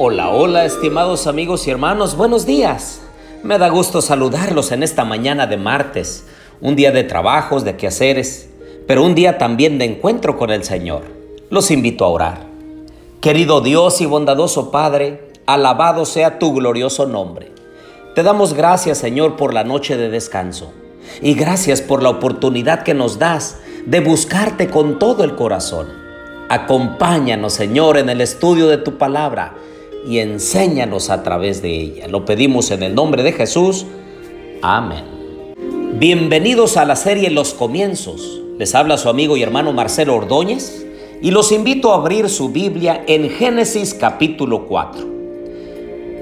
Hola, hola, estimados amigos y hermanos, buenos días. Me da gusto saludarlos en esta mañana de martes, un día de trabajos, de quehaceres, pero un día también de encuentro con el Señor. Los invito a orar. Querido Dios y bondadoso Padre, alabado sea tu glorioso nombre. Te damos gracias, Señor, por la noche de descanso y gracias por la oportunidad que nos das de buscarte con todo el corazón. Acompáñanos, Señor, en el estudio de tu palabra y enséñanos a través de ella. Lo pedimos en el nombre de Jesús. Amén. Bienvenidos a la serie Los Comienzos. Les habla su amigo y hermano Marcelo Ordóñez y los invito a abrir su Biblia en Génesis capítulo 4.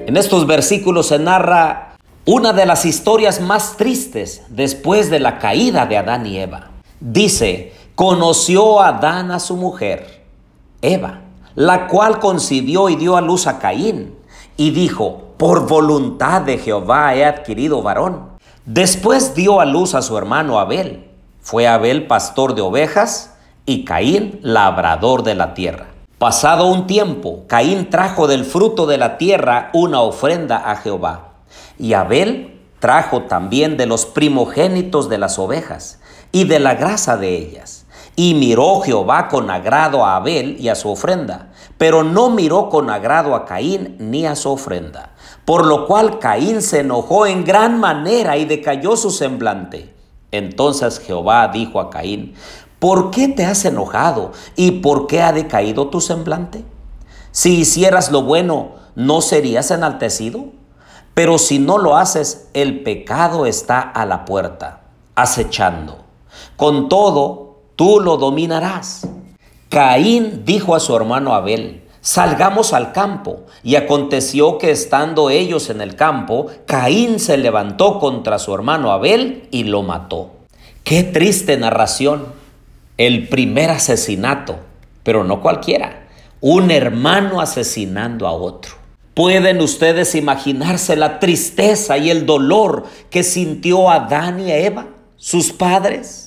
En estos versículos se narra una de las historias más tristes después de la caída de Adán y Eva. Dice, conoció Adán a su mujer Eva, la cual concibió y dio a luz a Caín, y dijo, por voluntad de Jehová he adquirido varón. Después dio a luz a su hermano Abel. Fue Abel pastor de ovejas y Caín labrador de la tierra. Pasado un tiempo, Caín trajo del fruto de la tierra una ofrenda a Jehová. Y Abel trajo también de los primogénitos de las ovejas y de la grasa de ellas. Y miró Jehová con agrado a Abel y a su ofrenda, pero no miró con agrado a Caín ni a su ofrenda. Por lo cual Caín se enojó en gran manera y decayó su semblante. Entonces Jehová dijo a Caín, ¿por qué te has enojado y por qué ha decaído tu semblante? Si hicieras lo bueno, ¿no serías enaltecido? Pero si no lo haces, el pecado está a la puerta, acechando. Con todo, tú lo dominarás. Caín dijo a su hermano Abel, salgamos al campo. Y aconteció que estando ellos en el campo, Caín se levantó contra su hermano Abel y lo mató. Qué triste narración. El primer asesinato, pero no cualquiera. Un hermano asesinando a otro. ¿Pueden ustedes imaginarse la tristeza y el dolor que sintió Adán y Eva, sus padres?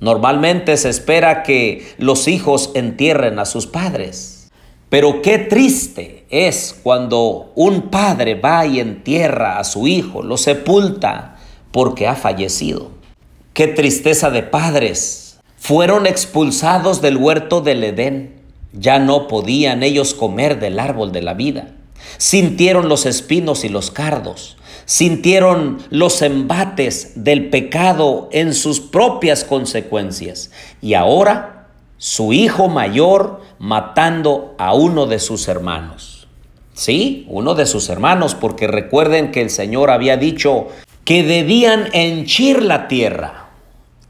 Normalmente se espera que los hijos entierren a sus padres. Pero qué triste es cuando un padre va y entierra a su hijo, lo sepulta porque ha fallecido. Qué tristeza de padres. Fueron expulsados del huerto del Edén. Ya no podían ellos comer del árbol de la vida. Sintieron los espinos y los cardos sintieron los embates del pecado en sus propias consecuencias. Y ahora su hijo mayor matando a uno de sus hermanos. Sí, uno de sus hermanos, porque recuerden que el Señor había dicho que debían henchir la tierra.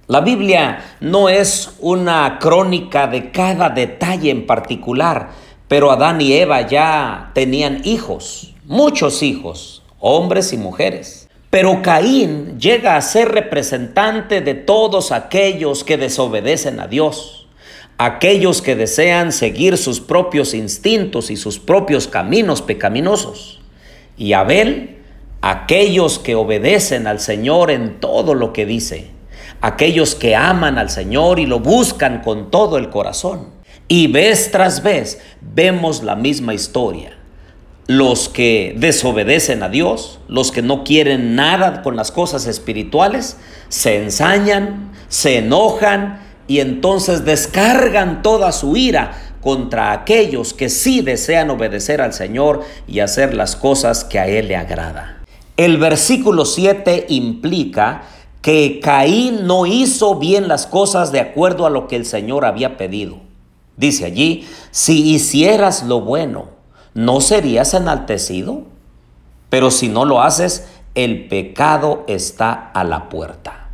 La Biblia no es una crónica de cada detalle en particular, pero Adán y Eva ya tenían hijos, muchos hijos hombres y mujeres. Pero Caín llega a ser representante de todos aquellos que desobedecen a Dios, aquellos que desean seguir sus propios instintos y sus propios caminos pecaminosos. Y Abel, aquellos que obedecen al Señor en todo lo que dice, aquellos que aman al Señor y lo buscan con todo el corazón. Y vez tras vez vemos la misma historia los que desobedecen a Dios, los que no quieren nada con las cosas espirituales, se ensañan, se enojan y entonces descargan toda su ira contra aquellos que sí desean obedecer al Señor y hacer las cosas que a Él le agrada. El versículo 7 implica que Caín no hizo bien las cosas de acuerdo a lo que el Señor había pedido. Dice allí, si hicieras lo bueno, ¿no serías enaltecido? Pero si no lo haces, el pecado está a la puerta.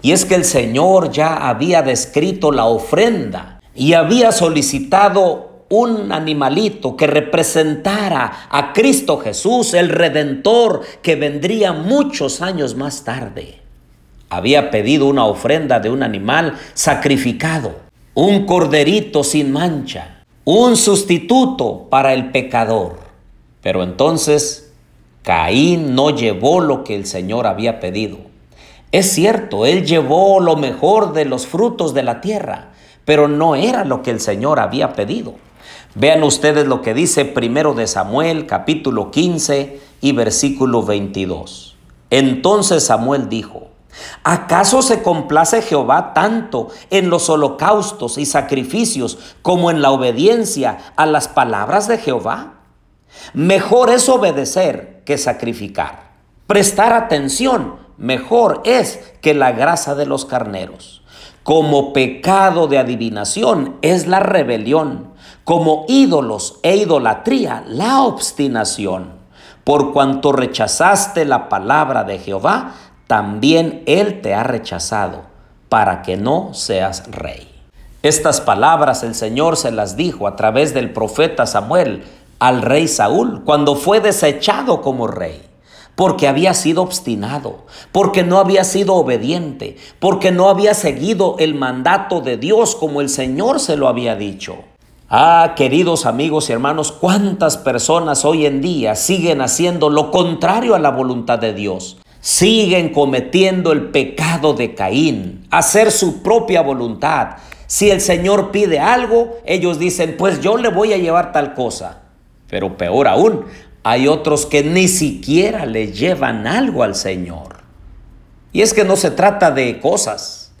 Y es que el Señor ya había descrito la ofrenda y había solicitado un animalito que representara a Cristo Jesús, el Redentor, que vendría muchos años más tarde. Había pedido una ofrenda de un animal sacrificado, un corderito sin mancha, un sustituto para el pecador. Pero entonces Caín no llevó lo que el Señor había pedido. Es cierto, él llevó lo mejor de los frutos de la tierra, pero no era lo que el Señor había pedido. Vean ustedes lo que dice primero de Samuel, capítulo 15 y versículo 22. Entonces Samuel dijo, ¿Acaso se complace Jehová tanto en los holocaustos y sacrificios como en la obediencia a las palabras de Jehová? Mejor es obedecer que sacrificar. Prestar atención mejor es que la grasa de los carneros. Como pecado de adivinación es la rebelión, como ídolos e idolatría la obstinación. Por cuanto rechazaste la palabra de Jehová, también Él te ha rechazado, para que no seas rey. Estas palabras el Señor se las dijo a través del profeta Samuel al rey Saúl cuando fue desechado como rey porque había sido obstinado, porque no había sido obediente, porque no había seguido el mandato de Dios como el Señor se lo había dicho. Ah, queridos amigos y hermanos, cuántas personas hoy en día siguen haciendo lo contrario a la voluntad de Dios. Siguen cometiendo el pecado de Caín, hacer su propia voluntad. Si el Señor pide algo, ellos dicen, pues yo le voy a llevar tal cosa. Pero peor aún, hay otros que ni siquiera le llevan algo al Señor. Y es que no se trata de cosas,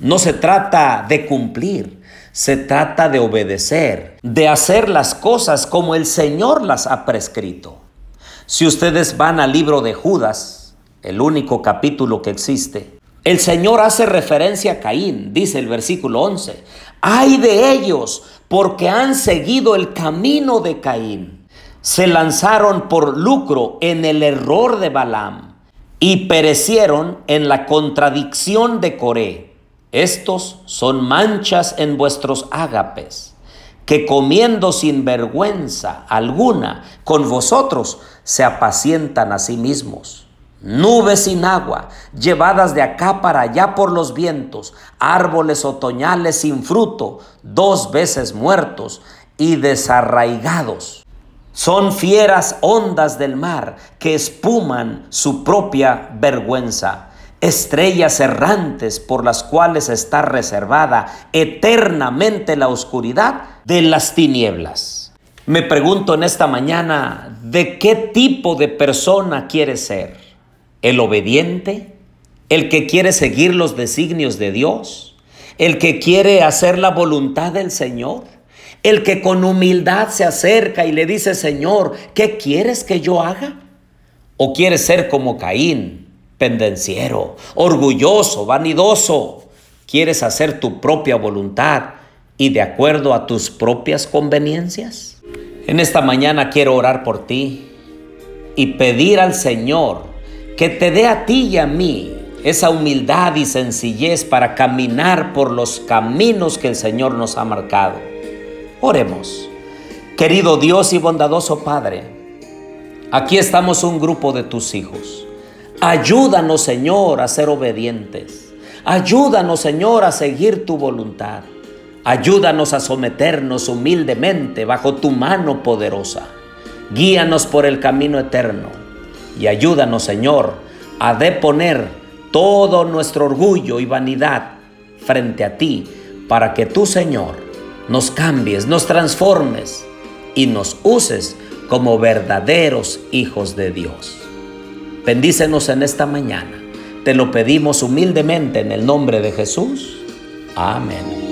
no se trata de cumplir, se trata de obedecer, de hacer las cosas como el Señor las ha prescrito. Si ustedes van al libro de Judas, el único capítulo que existe, el Señor hace referencia a Caín, dice el versículo 11, ay de ellos porque han seguido el camino de Caín se lanzaron por lucro en el error de Balaam y perecieron en la contradicción de Coré. Estos son manchas en vuestros ágapes, que comiendo sin vergüenza alguna con vosotros se apacientan a sí mismos. Nubes sin agua, llevadas de acá para allá por los vientos, árboles otoñales sin fruto, dos veces muertos y desarraigados. Son fieras ondas del mar que espuman su propia vergüenza, estrellas errantes por las cuales está reservada eternamente la oscuridad de las tinieblas. Me pregunto en esta mañana, ¿de qué tipo de persona quiere ser? ¿El obediente? ¿El que quiere seguir los designios de Dios? ¿El que quiere hacer la voluntad del Señor? El que con humildad se acerca y le dice, Señor, ¿qué quieres que yo haga? ¿O quieres ser como Caín, pendenciero, orgulloso, vanidoso? ¿Quieres hacer tu propia voluntad y de acuerdo a tus propias conveniencias? En esta mañana quiero orar por ti y pedir al Señor que te dé a ti y a mí esa humildad y sencillez para caminar por los caminos que el Señor nos ha marcado. Oremos. Querido Dios y bondadoso Padre, aquí estamos un grupo de tus hijos. Ayúdanos, Señor, a ser obedientes. Ayúdanos, Señor, a seguir tu voluntad. Ayúdanos a someternos humildemente bajo tu mano poderosa. Guíanos por el camino eterno y ayúdanos, Señor, a deponer todo nuestro orgullo y vanidad frente a ti para que tú, Señor, nos cambies, nos transformes y nos uses como verdaderos hijos de Dios. Bendícenos en esta mañana. Te lo pedimos humildemente en el nombre de Jesús. Amén.